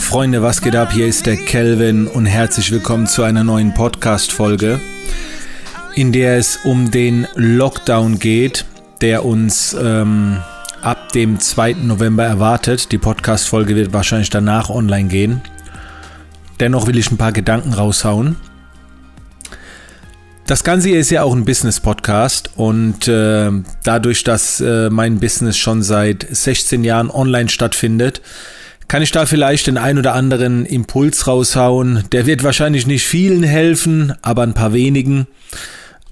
Freunde, was geht ab? Hier ist der Kelvin und herzlich willkommen zu einer neuen Podcast-Folge, in der es um den Lockdown geht, der uns ähm, ab dem 2. November erwartet. Die Podcast-Folge wird wahrscheinlich danach online gehen. Dennoch will ich ein paar Gedanken raushauen. Das Ganze hier ist ja auch ein Business-Podcast und äh, dadurch, dass äh, mein Business schon seit 16 Jahren online stattfindet, kann ich da vielleicht den ein oder anderen Impuls raushauen. Der wird wahrscheinlich nicht vielen helfen, aber ein paar wenigen,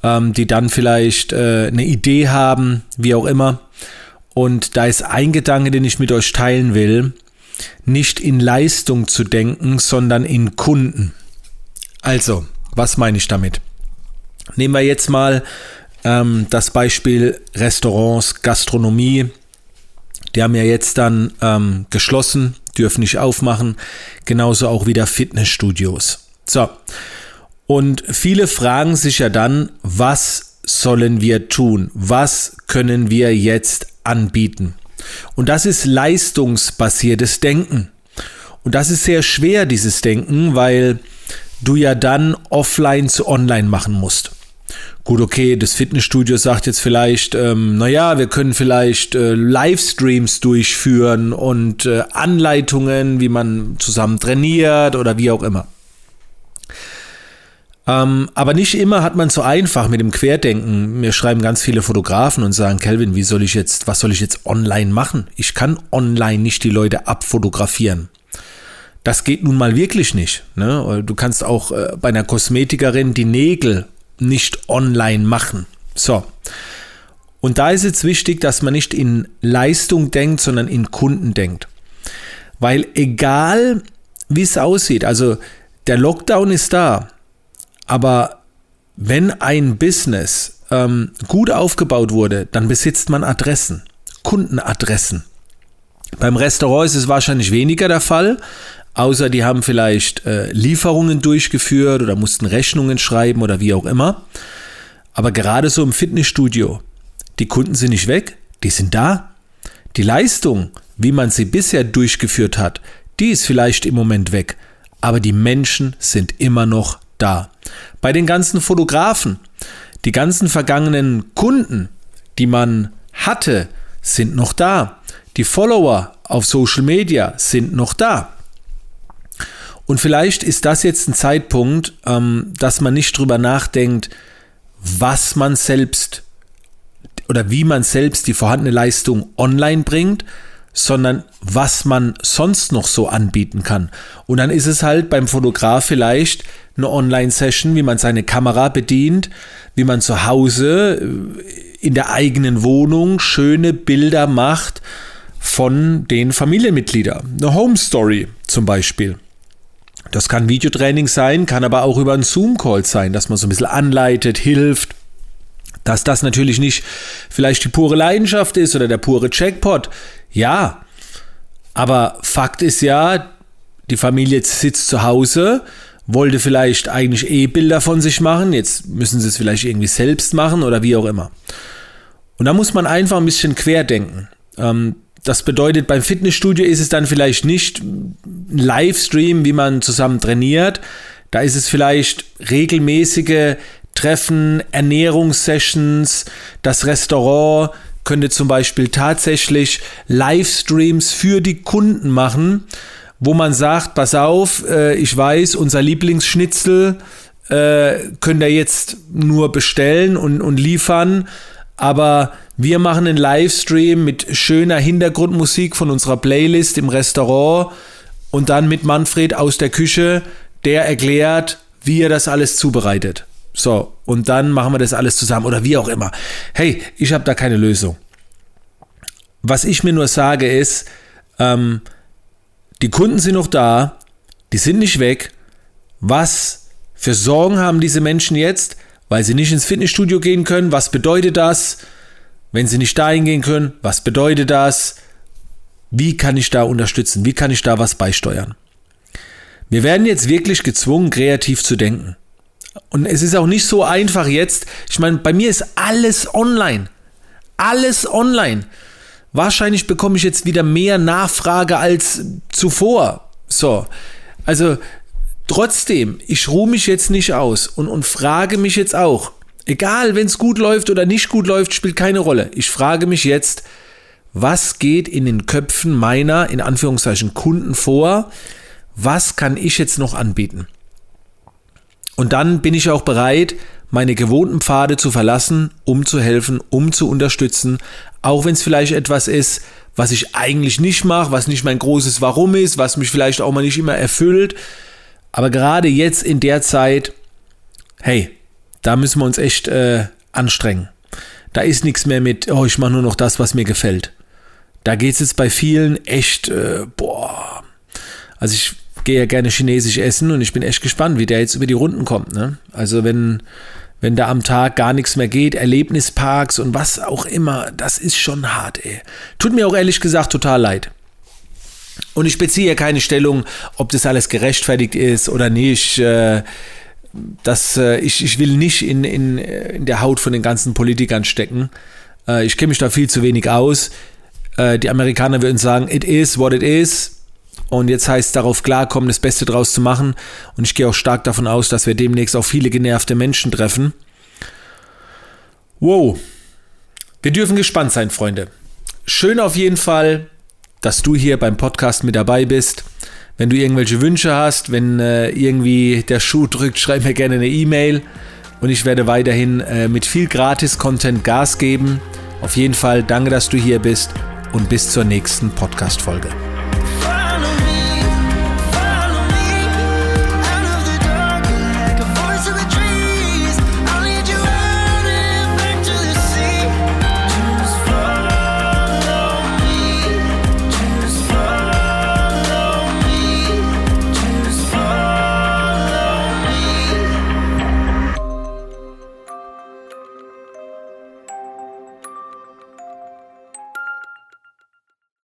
ähm, die dann vielleicht äh, eine Idee haben, wie auch immer. Und da ist ein Gedanke, den ich mit euch teilen will, nicht in Leistung zu denken, sondern in Kunden. Also, was meine ich damit? Nehmen wir jetzt mal ähm, das Beispiel Restaurants, Gastronomie. Die haben ja jetzt dann ähm, geschlossen, dürfen nicht aufmachen. Genauso auch wieder Fitnessstudios. So. Und viele fragen sich ja dann, was sollen wir tun? Was können wir jetzt anbieten? Und das ist leistungsbasiertes Denken. Und das ist sehr schwer, dieses Denken, weil du ja dann offline zu online machen musst. Gut, okay, das Fitnessstudio sagt jetzt vielleicht, ähm, naja, wir können vielleicht äh, Livestreams durchführen und äh, Anleitungen, wie man zusammen trainiert oder wie auch immer. Ähm, aber nicht immer hat man so einfach mit dem Querdenken. Mir schreiben ganz viele Fotografen und sagen, Kelvin, wie soll ich jetzt, was soll ich jetzt online machen? Ich kann online nicht die Leute abfotografieren. Das geht nun mal wirklich nicht. Ne? Du kannst auch äh, bei einer Kosmetikerin die Nägel nicht online machen. So. Und da ist es wichtig, dass man nicht in Leistung denkt, sondern in Kunden denkt. Weil egal, wie es aussieht, also der Lockdown ist da, aber wenn ein Business ähm, gut aufgebaut wurde, dann besitzt man Adressen, Kundenadressen. Beim Restaurant ist es wahrscheinlich weniger der Fall, außer die haben vielleicht äh, Lieferungen durchgeführt oder mussten Rechnungen schreiben oder wie auch immer. Aber gerade so im Fitnessstudio, die Kunden sind nicht weg, die sind da. Die Leistung, wie man sie bisher durchgeführt hat, die ist vielleicht im Moment weg, aber die Menschen sind immer noch da. Bei den ganzen Fotografen, die ganzen vergangenen Kunden, die man hatte, sind noch da. Die Follower auf Social Media sind noch da. Und vielleicht ist das jetzt ein Zeitpunkt, ähm, dass man nicht drüber nachdenkt, was man selbst oder wie man selbst die vorhandene Leistung online bringt, sondern was man sonst noch so anbieten kann. Und dann ist es halt beim Fotograf vielleicht eine Online-Session, wie man seine Kamera bedient, wie man zu Hause äh, in der eigenen Wohnung schöne Bilder macht von den Familienmitgliedern. Eine Home Story zum Beispiel. Das kann Videotraining sein, kann aber auch über einen Zoom-Call sein, dass man so ein bisschen anleitet, hilft. Dass das natürlich nicht vielleicht die pure Leidenschaft ist oder der pure Jackpot. Ja, aber Fakt ist ja, die Familie sitzt zu Hause, wollte vielleicht eigentlich eh Bilder von sich machen, jetzt müssen sie es vielleicht irgendwie selbst machen oder wie auch immer. Und da muss man einfach ein bisschen querdenken. Ähm, das bedeutet, beim Fitnessstudio ist es dann vielleicht nicht ein Livestream, wie man zusammen trainiert. Da ist es vielleicht regelmäßige Treffen, Ernährungssessions. Das Restaurant könnte zum Beispiel tatsächlich Livestreams für die Kunden machen, wo man sagt, pass auf, äh, ich weiß, unser Lieblingsschnitzel äh, könnt ihr jetzt nur bestellen und, und liefern, aber wir machen einen Livestream mit schöner Hintergrundmusik von unserer Playlist im Restaurant und dann mit Manfred aus der Küche, der erklärt, wie er das alles zubereitet. So, und dann machen wir das alles zusammen oder wie auch immer. Hey, ich habe da keine Lösung. Was ich mir nur sage ist, ähm, die Kunden sind noch da, die sind nicht weg. Was für Sorgen haben diese Menschen jetzt, weil sie nicht ins Fitnessstudio gehen können? Was bedeutet das? Wenn sie nicht dahin gehen können, was bedeutet das? Wie kann ich da unterstützen? Wie kann ich da was beisteuern? Wir werden jetzt wirklich gezwungen, kreativ zu denken. Und es ist auch nicht so einfach jetzt. Ich meine, bei mir ist alles online. Alles online. Wahrscheinlich bekomme ich jetzt wieder mehr Nachfrage als zuvor. So, also trotzdem, ich ruhe mich jetzt nicht aus und, und frage mich jetzt auch, egal wenn es gut läuft oder nicht gut läuft, spielt keine Rolle. Ich frage mich jetzt, was geht in den Köpfen meiner, in Anführungszeichen, Kunden vor? Was kann ich jetzt noch anbieten? Und dann bin ich auch bereit, meine gewohnten Pfade zu verlassen, um zu helfen, um zu unterstützen, auch wenn es vielleicht etwas ist, was ich eigentlich nicht mache, was nicht mein großes Warum ist, was mich vielleicht auch mal nicht immer erfüllt. Aber gerade jetzt in der Zeit, hey, da müssen wir uns echt äh, anstrengen. Da ist nichts mehr mit, oh, ich mache nur noch das, was mir gefällt. Da geht es jetzt bei vielen echt, äh, boah. Also ich gehe ja gerne chinesisch essen und ich bin echt gespannt, wie der jetzt über die Runden kommt. Ne? Also wenn, wenn da am Tag gar nichts mehr geht, Erlebnisparks und was auch immer, das ist schon hart, ey. Tut mir auch ehrlich gesagt total leid. Und ich beziehe ja keine Stellung, ob das alles gerechtfertigt ist oder nicht. Äh, das, äh, ich, ich will nicht in, in, in der Haut von den ganzen Politikern stecken. Äh, ich kenne mich da viel zu wenig aus. Die Amerikaner würden sagen, it is what it is. Und jetzt heißt es darauf klarkommen, das Beste draus zu machen. Und ich gehe auch stark davon aus, dass wir demnächst auch viele genervte Menschen treffen. Wow. Wir dürfen gespannt sein, Freunde. Schön auf jeden Fall, dass du hier beim Podcast mit dabei bist. Wenn du irgendwelche Wünsche hast, wenn äh, irgendwie der Schuh drückt, schreib mir gerne eine E-Mail und ich werde weiterhin äh, mit viel Gratis-Content Gas geben. Auf jeden Fall danke, dass du hier bist und bis zur nächsten Podcast-Folge.